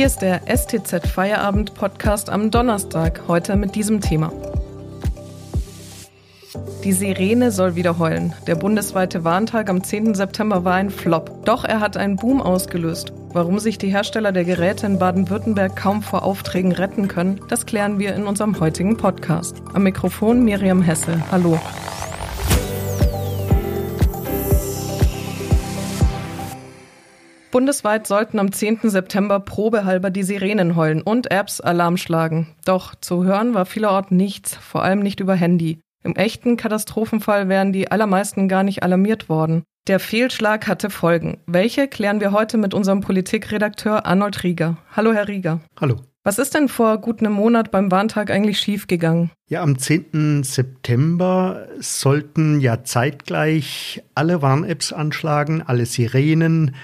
Hier ist der STZ Feierabend Podcast am Donnerstag, heute mit diesem Thema. Die Sirene soll wieder heulen. Der bundesweite Warntag am 10. September war ein Flop. Doch er hat einen Boom ausgelöst. Warum sich die Hersteller der Geräte in Baden-Württemberg kaum vor Aufträgen retten können, das klären wir in unserem heutigen Podcast. Am Mikrofon Miriam Hessel. Hallo. Bundesweit sollten am 10. September probehalber die Sirenen heulen und Apps Alarm schlagen. Doch zu hören war vielerorts nichts, vor allem nicht über Handy. Im echten Katastrophenfall wären die allermeisten gar nicht alarmiert worden. Der Fehlschlag hatte Folgen. Welche klären wir heute mit unserem Politikredakteur Arnold Rieger. Hallo, Herr Rieger. Hallo. Was ist denn vor gut einem Monat beim Warntag eigentlich schiefgegangen? Ja, am 10. September sollten ja zeitgleich alle Warn-Apps anschlagen, alle Sirenen,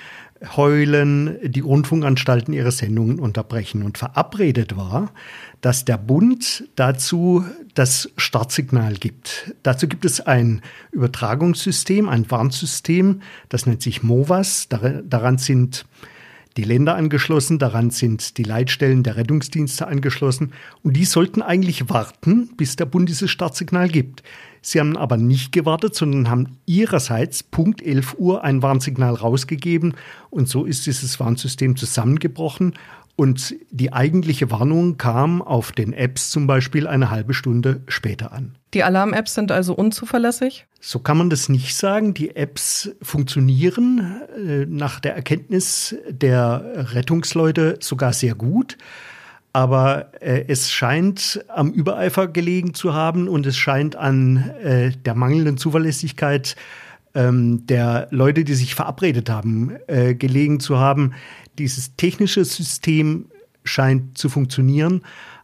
heulen, die Rundfunkanstalten ihre Sendungen unterbrechen. Und verabredet war, dass der Bund dazu das Startsignal gibt. Dazu gibt es ein Übertragungssystem, ein Warnsystem, das nennt sich MOVAS. Daran sind die Länder angeschlossen, daran sind die Leitstellen der Rettungsdienste angeschlossen. Und die sollten eigentlich warten, bis der Bund dieses Startsignal gibt. Sie haben aber nicht gewartet, sondern haben ihrerseits Punkt 11 Uhr ein Warnsignal rausgegeben. Und so ist dieses Warnsystem zusammengebrochen und die eigentliche Warnung kam auf den Apps zum Beispiel eine halbe Stunde später an. Die Alarm-Apps sind also unzuverlässig? So kann man das nicht sagen. Die Apps funktionieren äh, nach der Erkenntnis der Rettungsleute sogar sehr gut aber äh, es scheint am Übereifer gelegen zu haben und es scheint an äh, der mangelnden Zuverlässigkeit ähm, der Leute, die sich verabredet haben, gelegen zu haben. Dieses technische System scheint zu funktionieren,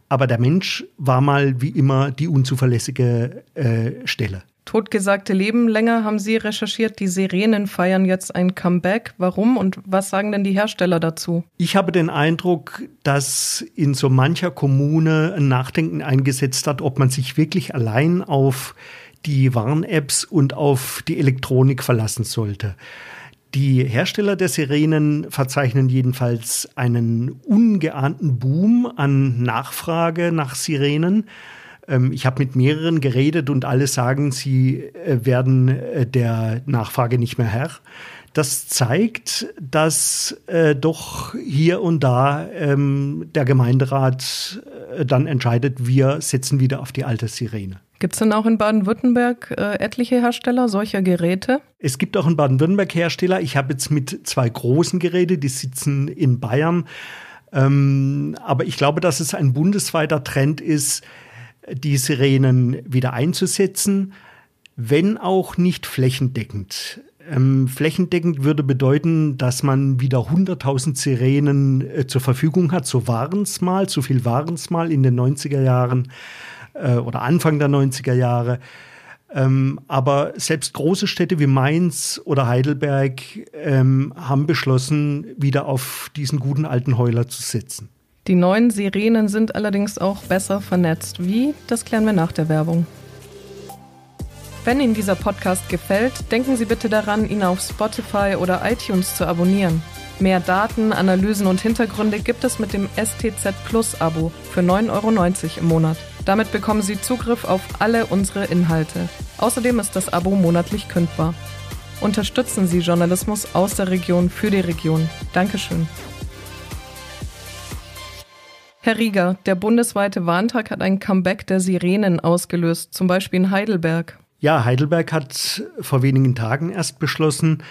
aber der Mensch war mal wie immer die unzuverlässige äh, Stelle. Totgesagte Leben länger haben Sie recherchiert. Die Sirenen feiern jetzt ein Comeback. Warum und was sagen denn die Hersteller dazu? Ich habe den Eindruck, dass in so mancher Kommune ein Nachdenken eingesetzt hat, ob man sich wirklich allein auf die Warn-Apps und auf die Elektronik verlassen sollte. Die Hersteller der Sirenen verzeichnen jedenfalls einen ungeahnten Boom an Nachfrage nach Sirenen. Ähm, ich habe mit mehreren geredet und alle sagen, sie äh, werden äh, der Nachfrage nicht mehr Herr. Das zeigt, dass äh, doch hier und da ähm, der Gemeinderat äh, dann entscheidet, wir setzen wieder auf die alte Sirene. Gibt es denn auch in Baden-Württemberg äh, etliche Hersteller solcher Geräte? Es gibt auch in Baden-Württemberg Hersteller. Ich habe jetzt mit zwei großen Geräten, die sitzen in Bayern. Ähm, aber ich glaube, dass es ein bundesweiter Trend ist, die Sirenen wieder einzusetzen, wenn auch nicht flächendeckend. Ähm, flächendeckend würde bedeuten, dass man wieder 100.000 Sirenen äh, zur Verfügung hat. So waren es mal, so viel waren es mal in den 90er Jahren äh, oder Anfang der 90er Jahre. Ähm, aber selbst große Städte wie Mainz oder Heidelberg ähm, haben beschlossen, wieder auf diesen guten alten Heuler zu setzen. Die neuen Sirenen sind allerdings auch besser vernetzt. Wie? Das klären wir nach der Werbung. Wenn Ihnen dieser Podcast gefällt, denken Sie bitte daran, ihn auf Spotify oder iTunes zu abonnieren. Mehr Daten, Analysen und Hintergründe gibt es mit dem STZ Plus Abo für 9,90 Euro im Monat. Damit bekommen Sie Zugriff auf alle unsere Inhalte. Außerdem ist das Abo monatlich kündbar. Unterstützen Sie Journalismus aus der Region für die Region. Dankeschön. Herr Rieger, der bundesweite Warntag hat ein Comeback der Sirenen ausgelöst, zum Beispiel in Heidelberg. Ja, Heidelberg hat vor wenigen Tagen erst beschlossen,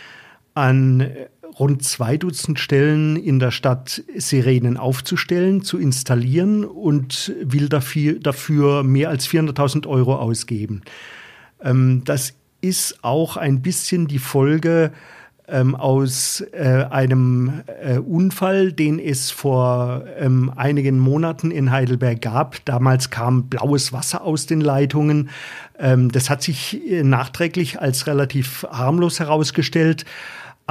an rund zwei Dutzend Stellen in der Stadt Sirenen aufzustellen, zu installieren und will dafür, dafür mehr als 400.000 Euro ausgeben. Ähm, das ist auch ein bisschen die Folge ähm, aus äh, einem äh, Unfall, den es vor ähm, einigen Monaten in Heidelberg gab. Damals kam blaues Wasser aus den Leitungen. Ähm, das hat sich äh, nachträglich als relativ harmlos herausgestellt.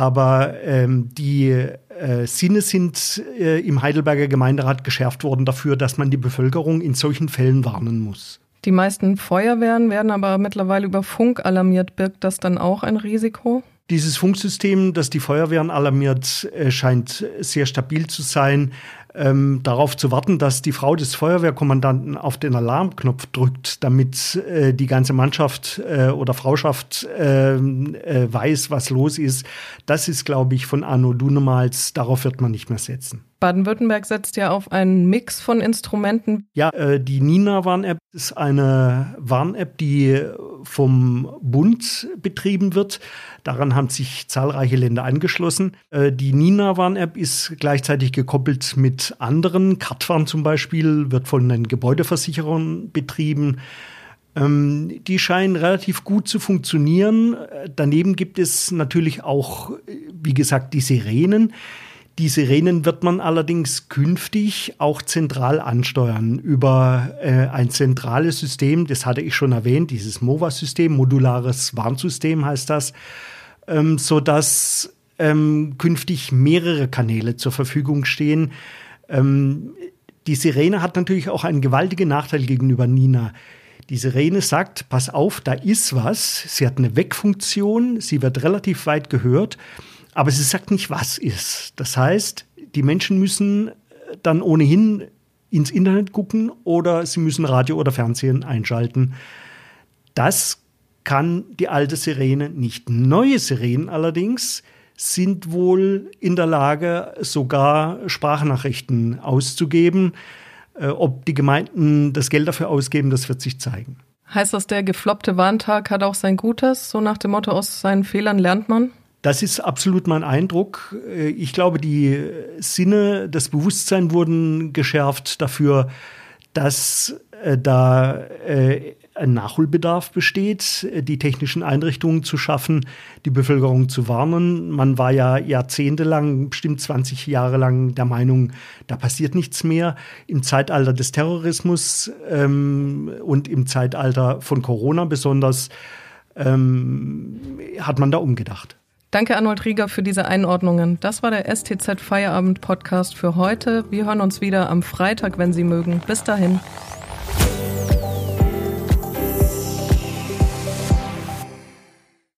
Aber ähm, die äh, Sinne sind äh, im Heidelberger Gemeinderat geschärft worden dafür, dass man die Bevölkerung in solchen Fällen warnen muss. Die meisten Feuerwehren werden aber mittlerweile über Funk alarmiert. Birgt das dann auch ein Risiko? Dieses Funksystem, das die Feuerwehren alarmiert, äh, scheint sehr stabil zu sein. Ähm, darauf zu warten, dass die Frau des Feuerwehrkommandanten auf den Alarmknopf drückt, damit äh, die ganze Mannschaft äh, oder Frauschaft ähm, äh, weiß, was los ist, das ist, glaube ich, von Arno Dunemals, darauf wird man nicht mehr setzen. Baden-Württemberg setzt ja auf einen Mix von Instrumenten. Ja, äh, die Nina-Warn-App ist eine Warn-App, die vom Bund betrieben wird. Daran haben sich zahlreiche Länder angeschlossen. Äh, die Nina-Warn-App ist gleichzeitig gekoppelt mit anderen. Kartwarn zum Beispiel wird von den Gebäudeversicherern betrieben. Ähm, die scheinen relativ gut zu funktionieren. Äh, daneben gibt es natürlich auch, wie gesagt, die Sirenen. Die Sirenen wird man allerdings künftig auch zentral ansteuern über äh, ein zentrales System, das hatte ich schon erwähnt, dieses MOVA-System, modulares Warnsystem heißt das, ähm, sodass ähm, künftig mehrere Kanäle zur Verfügung stehen. Ähm, die Sirene hat natürlich auch einen gewaltigen Nachteil gegenüber Nina. Die Sirene sagt, pass auf, da ist was. Sie hat eine Wegfunktion, sie wird relativ weit gehört aber sie sagt nicht, was ist. Das heißt, die Menschen müssen dann ohnehin ins Internet gucken oder sie müssen Radio oder Fernsehen einschalten. Das kann die alte Sirene nicht. Neue Sirenen allerdings sind wohl in der Lage, sogar Sprachnachrichten auszugeben. Äh, ob die Gemeinden das Geld dafür ausgeben, das wird sich zeigen. Heißt das, der gefloppte Warntag hat auch sein Gutes? So nach dem Motto, aus seinen Fehlern lernt man? Das ist absolut mein Eindruck. Äh, ich glaube, die Sinne, das Bewusstsein wurden geschärft dafür, dass äh, da äh, ein Nachholbedarf besteht, die technischen Einrichtungen zu schaffen, die Bevölkerung zu warnen. Man war ja jahrzehntelang, bestimmt 20 Jahre lang der Meinung, da passiert nichts mehr. Im Zeitalter des Terrorismus ähm, und im Zeitalter von Corona besonders ähm, hat man da umgedacht. Danke, Arnold Rieger, für diese Einordnungen. Das war der STZ Feierabend Podcast für heute. Wir hören uns wieder am Freitag, wenn Sie mögen. Bis dahin.